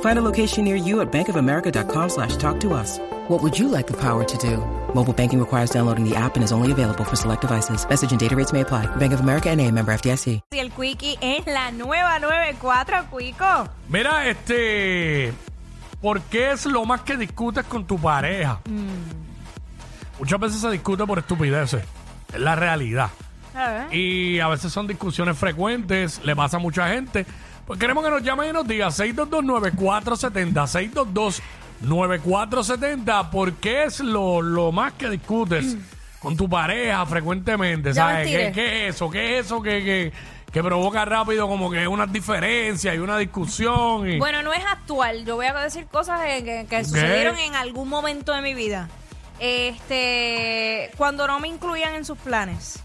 Find a location near you at bankofamerica.com slash talk to us. What would you like the power to do? Mobile banking requires downloading the app and is only available for select devices. Message and data rates may apply. Bank of America and a member FDIC. Y el Quickie es la nueva 94, Quico. Mira, este. ¿Por qué es lo más que discutes con tu pareja? Muchas veces se discute por estupideces. Es la realidad. A ver. Y a veces son discusiones frecuentes, le pasa a mucha gente. Pues queremos que nos llamen y nos diga 622-9470, 622-9470, ¿por qué es lo, lo más que discutes con tu pareja frecuentemente? ¿Sabes? ¿Qué, qué es eso? ¿Qué es eso que, que, que provoca rápido como que unas diferencias y una discusión? Y... Bueno, no es actual. Yo voy a decir cosas que, que- que sucedieron en algún momento de mi vida. Este, cuando no me incluían en sus planes.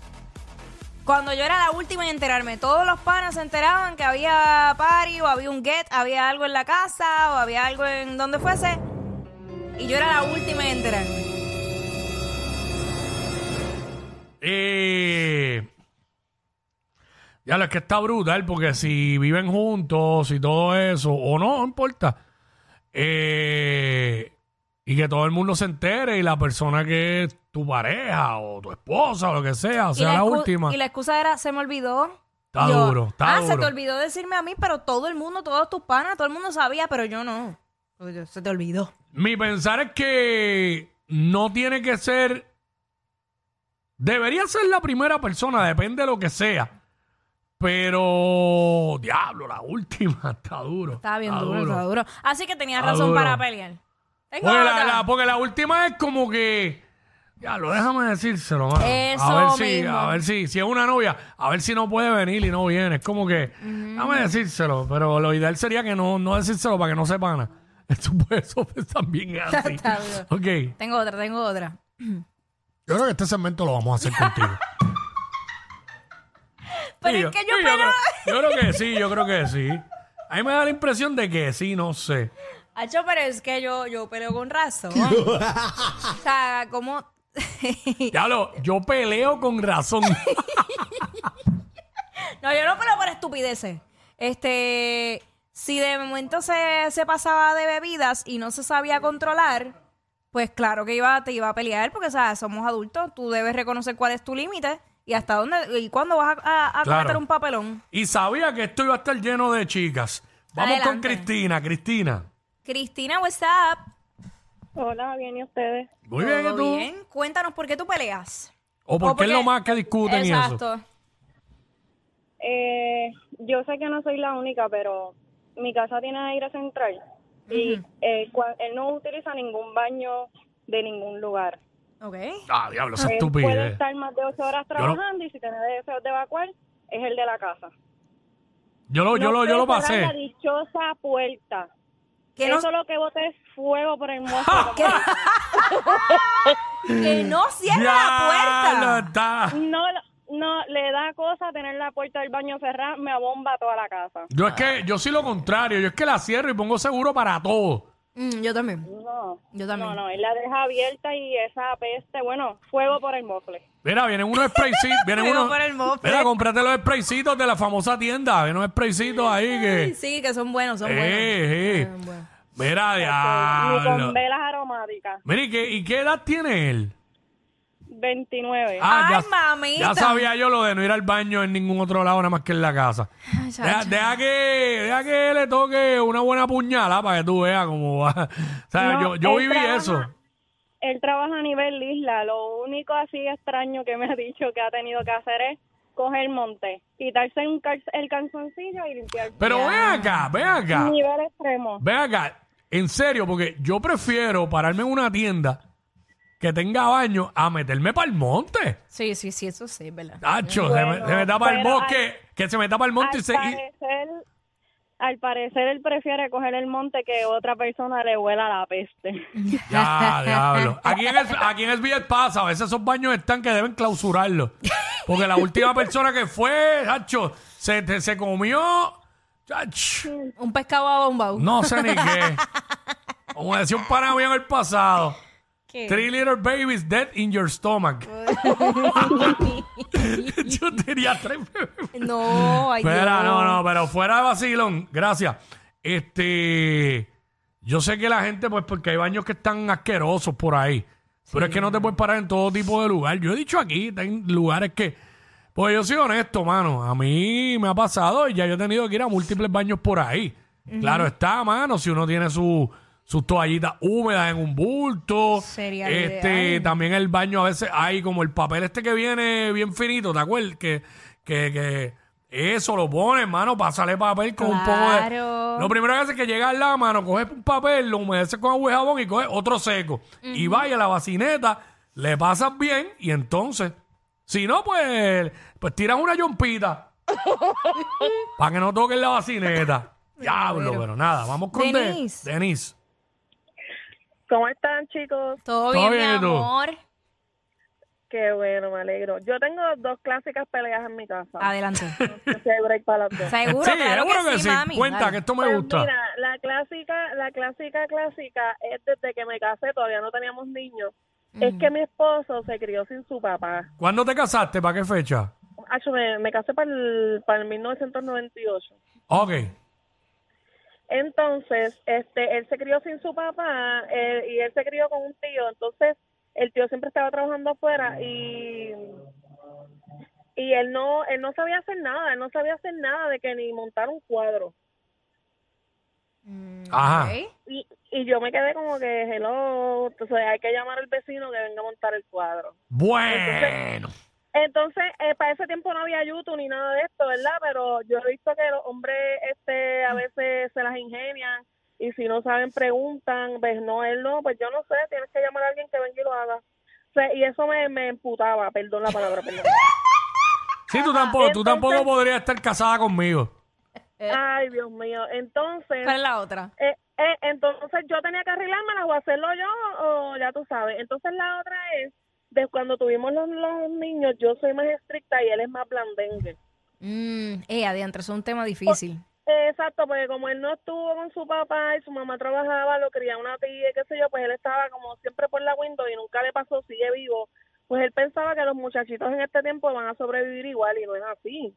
Cuando yo era la última en enterarme, todos los panas se enteraban que había party o había un get, había algo en la casa o había algo en donde fuese. Y yo era la última en enterarme. Eh, ya lo que está brutal porque si viven juntos y todo eso, o no, no importa. Eh, y que todo el mundo se entere y la persona que tu pareja o tu esposa o lo que sea, sea la, última. Y la excusa era, se me olvidó. Está Yo, duro, está ah, se duro. te olvidó decirme a mí, pero todo el mundo, todos tus panas, todo el mundo sabía, pero yo no. Oye, Se te olvidó. Mi pensar es que no tiene que ser. Debería ser la primera persona, depende de lo que sea. Pero, diablo, la última está duro. Estaba bien duro, estaba duro. Así que tenías Está razón duro. para pelear. Tengo Porque la- porque la última es como que. Ya, lo déjame decírselo, mano. Eso a ver si, mismo. a ver si, si es una novia, a ver si no puede venir y no viene. Es como que, déjame decírselo, pero lo ideal sería que no, no decírselo para que no sepa nada. Eso, pues, eso pues, también es así. Está ok, Tengo otra, tengo otra. yo creo que este segmento lo vamos a hacer contigo. Pero Sí, es que yo sí, creo, yo creo que sí, yo creo que sí. A mí me da la impresión de que sí, no sé. Hacho, pero es que yo, yo peleo con razón. o sea, como... Diablo, yo peleo con razón. No, yo no peleo por estupideces. Este, si de momento se, se pasaba de bebidas y no se sabía controlar, pues claro que iba, te iba a pelear porque, o sea, somos adultos. Tú debes reconocer cuál es tu límite y hasta dónde y cuándo vas a, a- a Claro. cometer un papelón. Y sabía que esto iba a estar lleno de chicas. Vamos con Adelante. Cristina, Cristina. Cristina, what's up? Hola, bien, ¿y ustedes? Muy bien, ¿y ¿Todo tú? bien? Cuéntanos por qué tú peleas. ¿O por O qué es porque- lo más que discuten y eso? Exacto. Eh, yo sé que no soy la única, pero mi casa tiene aire central y eh, cua- él no utiliza ningún baño de ningún lugar. Ok. Ah, diablo, esa Él puede estupidez. estar más de ocho horas no- trabajando y si tiene deseos de evacuar, es el de la casa. Yo lo, yo No lo, yo lo cerrar pasé. la dichosa puerta. Que no, Eso lo que bote es fuego por el monstruo. que, que no cierra la puerta. está. no, no, le da cosa tener la puerta del baño cerrada, me abomba toda la casa. Yo es que, yo soy lo contrario. Yo es que la cierro y pongo seguro para todo. Mm, yo también. No, Yo también. no, no, él la deja abierta y esa peste, bueno, fuego por el mofle. Mira, vienen unos spraycitos. Vienen unos. por el mofle. Mira, cómprate los spraycitos de la famosa tienda. Vienen unos spraycitos ahí que. Sí, que son buenos, son Eh, buenos. eh. Son buenos. Mira, Ni diablo. con velas aromáticas. Mira, ¿y qué, ¿y qué edad tiene él? 29. Ah, Ay, ya, mamita. ya sabía yo lo de no ir al baño en ningún otro lado, nada más que en la casa. Ay, Deja, que, deja que le toque una buena puñalada para que tú veas cómo va. O sea, No, yo, yo viví trabaja- eso. Él trabaja a nivel isla. Lo único así extraño que me ha dicho que ha tenido que hacer es coger monte, quitarse un cal- el calzoncillo y limpiar. Pero ven acá, ven acá. Nivel extremo. Ven acá. En serio, porque yo prefiero pararme en una tienda que tenga baño a meterme para el monte. Sí, sí, sí, eso sí, ¿verdad? Tacho, se, me, se me tapa el bosque, que se me tapa el monte y se... parecer, al parecer él prefiere coger el monte que otra persona le huela la peste. Ya, diablo. Aquí en, el, aquí en el pasa, a veces esos baños están que deben clausurarlos. Porque la última persona que fue, Hacho, se, se comió. Un pescado a bombao. no sé ni qué. Como decía un pana mío en el pasado. ¿Qué? Three little babies dead in your stomach. Yo tenía tres bebés. No, ay Espera, Dios. no, no, pero fuera de vacilón, gracias. Este, yo sé que la gente, pues, porque hay baños que están asquerosos por ahí. Pero es que no te puedes parar en todo tipo de lugar. Yo he dicho aquí, hay lugares que, pues yo soy honesto, mano. A mí me ha pasado y ya yo he tenido que ir a múltiples baños por ahí. Claro está, mano, si uno tiene su, sus toallitas húmedas en un bulto. Sería este, ideal. también el baño a veces hay como el papel este que viene bien finito, ¿te acuerdas? Que, que, que eso lo pones, mano, pásale papel con un poco de. Lo primero que hace es que llega al la mano, coges un papel, lo humedeces con agua y jabón y coges otro seco. Y vaya a la bacineta, le pasas bien y entonces, si no, pues, pues tiras una yompita. para que no toquen la bacineta. Diablo, pero nada, vamos con De- Denise. ¿Cómo están, chicos? Todo Todo bien, mi bien, amor. Qué bueno, me alegro. Yo tengo dos clásicas peleas en mi casa. Adelante. Hay break para las dos. Seguro, sí, claro seguro que, sí, mami. Cuenta, Dale. que esto me Pues gusta. Mira, la clásica, la clásica, clásica es desde que me casé, todavía no teníamos niños. Es que mi esposo se crió sin su papá. ¿Cuándo te casaste? ¿Para qué fecha? Acho, me, me casé para el, para el 1998. Ok. Entonces, este, él se crió sin su papá eh, y él se crió con un tío. Entonces, el tío siempre estaba trabajando afuera y y él no él no sabía hacer nada, él no sabía hacer nada de que ni montar un cuadro. Ajá. Ok. Y, y yo me quedé como que, hello, entonces hay que llamar al vecino que venga a montar el cuadro. Bueno. Entonces, eh, para ese tiempo no había YouTube ni nada de esto, ¿verdad? Pero yo he visto que los hombres este, a veces se las ingenian y si no saben preguntan, pues no, él no, pues yo no sé, tienes que llamar a alguien que venga y lo haga. O sea, y eso me, me emputaba, perdón la palabra, perdón. Sí, tú tampoco, tú Entonces- tampoco podrías estar casada conmigo. Ay, Dios mío. Entonces, ¿Cuál es la otra? eh, eh, entonces yo tenía que arreglármelas o hacerlo yo o ya tú sabes. Entonces la otra es, de cuando tuvimos los, los niños, yo soy más estricta y él es más blandengue. Mm, eh, adiantre, eso es un tema difícil. Exacto, porque como él no estuvo con su papá y su mamá trabajaba, lo criaba una tía, y qué sé yo, pues él estaba como siempre por la window y nunca le pasó, sigue vivo. Pues él pensaba que los muchachitos en este tiempo van a sobrevivir igual y no es así.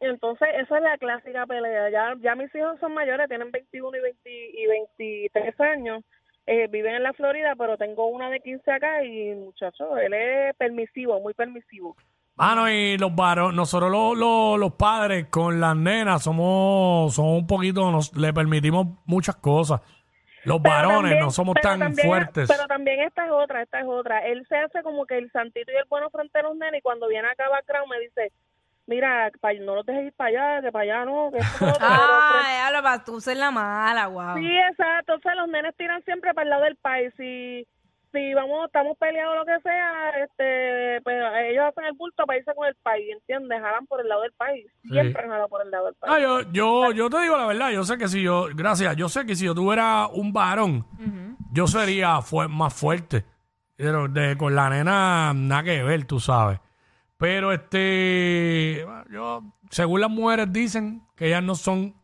Entonces, esa es la clásica pelea. Ya, ya mis hijos son mayores, tienen 21 y, 20 y 23 años. Eh, viven en la Florida, pero tengo una de 15 acá y, muchacho, él es permisivo, muy permisivo. Mano, y los varones, nosotros los, los, los padres con las nenas somos, somos un poquito, nos le permitimos muchas cosas. Los Pero varones también- no somos tan también- fuertes. Pero también esta es otra, esta es otra. Él se hace como que el santito y el bueno frente a los nenes y cuando viene acá a background me dice, mira, pa- no los dejes ir para allá, que para allá no, que esto, que lo otro", pero Ah, ya lo para tú ser la mala, wow. Sí, exacto. O sea, los nenes tiran siempre para el lado del país. Si, si vamos, estamos peleados o lo que sea, este, pues ellos hacen el bulto para irse con el país, ¿entiendes? Jalan por el lado del país. Siempre jalan por el lado del país. Ah, yo, yo, yo te digo la verdad, yo sé que si yo, gracias, yo sé que si yo tuviera un varón, yo sería fue, más fuerte. Pero de, con la nena, nada que ver, tú sabes. Pero este, yo, según las mujeres dicen que ellas no son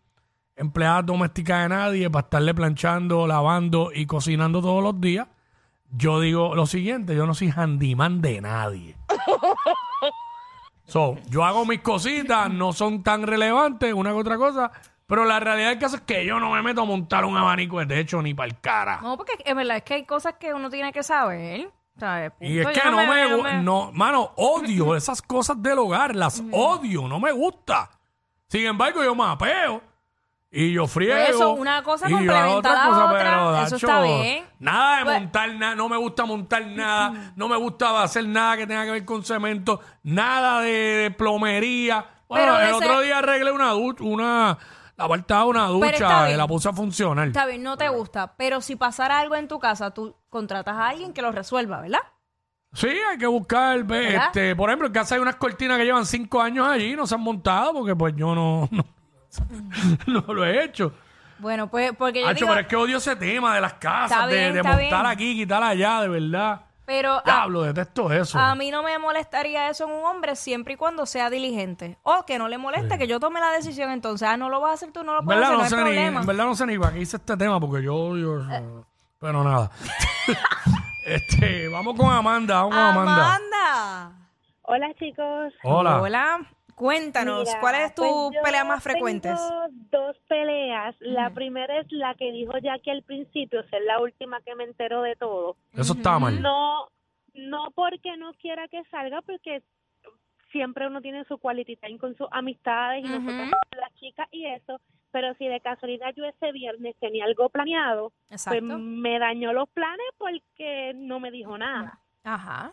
empleadas domésticas de nadie para estarle planchando, lavando y cocinando todos los días. Yo digo lo siguiente, yo no soy handyman de nadie. So, yo hago mis cositas, no son tan relevantes, una que otra cosa, pero la realidad del caso es que yo no me meto a montar un abanico de techo ni para el cara. No, porque es verdad, es que hay cosas que uno tiene que saber. ¿Sabes? y es Punto. que Yo no me, yo gu- no, mano, odio esas cosas del hogar, las odio, no me gusta. Sin embargo, yo mapeo Y yo friego. Pues eso, una cosa y yo hago complementa a la cosa, otra, pero, eso está bien. Nada de Pues- montar nada, no me gusta montar nada, no me gusta hacer nada que tenga que ver con cemento, nada de, de plomería. Bueno, Pero el ese- otro día arreglé una ducha, una, la de una ducha bien. la puse a funcionar. Está bien, no te gusta, pero si pasara algo en tu casa, tú contratas a alguien que lo resuelva, ¿verdad? Sí, hay que buscar, ve, ¿Verdad? este, por ejemplo, en casa hay unas cortinas que llevan cinco años allí y no se han montado porque pues yo no, no, no lo he hecho. Bueno, pues porque yo Hacho, digo, pero es que odio ese tema de las casas, Está de, bien, de está montar bien. aquí, quitar allá, de verdad. Pero a, Diablo, detesto eso. a mí no me molestaría eso en un hombre siempre y cuando sea diligente. O que no le moleste que yo tome la decisión entonces. Ah, no lo vas a hacer tú, no lo puedes hacer, no no, sé hay ni, problema. en verdad no sé ni para qué hice este tema porque yo eso. Pero nada. este, vamos con Amanda, vamos con Amanda. Amanda. Hola, chicos. Hola. Hola. Cuéntanos, Mira, ¿cuál es tu pues pelea más frecuente? Tengo dos peleas. La primera es la que dijo Jackie al principio, es la última que me enteró de todo. Eso está mal. No, no porque no quiera que salga, porque siempre uno tiene su quality time con sus amistades y Ujú. nosotros con las chicas y eso. Pero si de casualidad yo ese viernes tenía algo planeado, Exacto. pues me dañó los planes porque no me dijo nada. Ajá.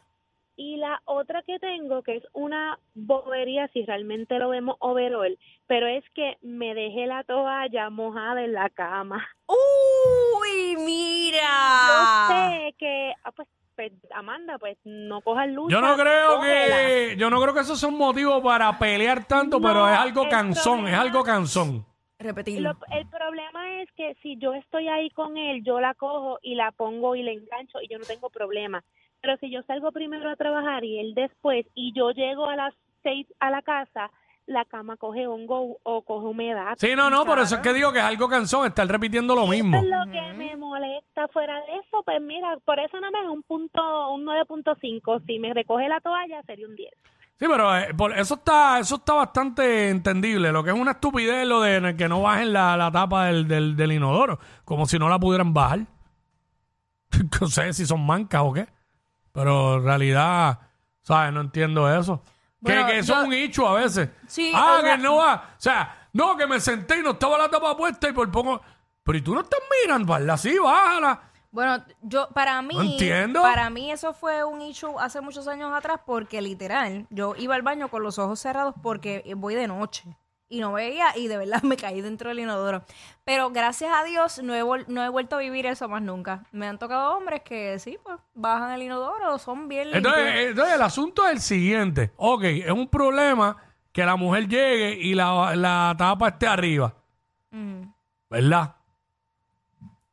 Y la otra que tengo, que es una bobería, si realmente lo vemos overall, pero es que me dejé la toalla mojada en la cama. Uy, Yo mira. sé que, ah, pues, pues, Amanda, pues no cojas lucha. Yo no creo cógela. que yo no creo que eso sea un motivo para pelear tanto, No, pero es algo el cansón, es algo cansón. Repetirlo. Lo- el problema es que si yo estoy ahí con él, yo la cojo y la pongo y la engancho y yo no tengo problema. Pero si yo salgo primero a trabajar y él después y yo llego a las seis a la casa, la cama coge hongo o coge humedad. Sí, no, no, por eso es que digo que es algo cansón estar repitiendo lo mismo. Eso es lo que me molesta fuera de eso, pues mira, por eso nada más es un punto, un 9.5. Si me recoge la toalla sería un 10. Sí, pero eh, por- eso está eso está bastante entendible. Lo que es una estupidez lo de que no bajen la, la tapa del, del, del inodoro, como si no la pudieran bajar. no sé si son mancas o qué, pero en realidad, ¿sabes? No entiendo eso. Bueno, que, que eso yo- es un hecho a veces. Sí, ah, o sea- que no va. O sea, no, que me senté y no estaba la tapa puesta y por poco. Pero y tú no estás mirando, ¿verdad? Sí, bájala. Bueno, yo para mí, No entiendo. para mí eso fue un issue hace muchos años atrás porque literal, yo iba al baño con los ojos cerrados porque voy de noche y no veía y de verdad me caí dentro del inodoro. Pero gracias a Dios no he, no he vuelto a vivir eso más nunca. Me han tocado hombres que sí, pues bajan el inodoro, son bien. Entonces, entonces, el asunto es el siguiente. Ok, es un problema que la mujer llegue y la, la tapa esté arriba. Mm. ¿Verdad?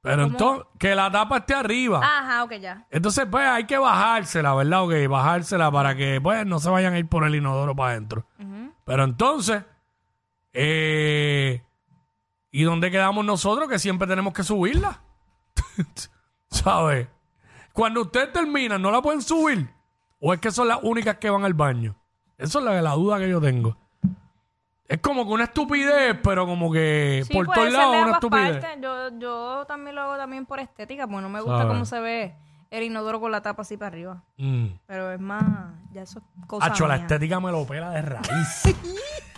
Pero entonces, que la tapa esté arriba. Ajá, ok, ya. Entonces, pues hay que bajársela, ¿verdad? Ok, bajársela para que, pues, no se vayan a ir por el inodoro para adentro. Pero entonces, eh, ¿y dónde quedamos nosotros que siempre tenemos que subirla? ¿Sabes? Cuando ustedes terminan, ¿no la pueden subir? ¿O es que son las únicas que van al baño? Eso es la, la duda que yo tengo. Es como que una estupidez, pero como que Sí, por puede todos ser lados de una ambas estupidez. partes. Yo, yo también lo hago también por estética, porque no me gusta cómo se ve el inodoro con la tapa así para arriba. Mm. Pero es más, ya eso es cosa Hacho, la mía. estética me lo pela de raíz.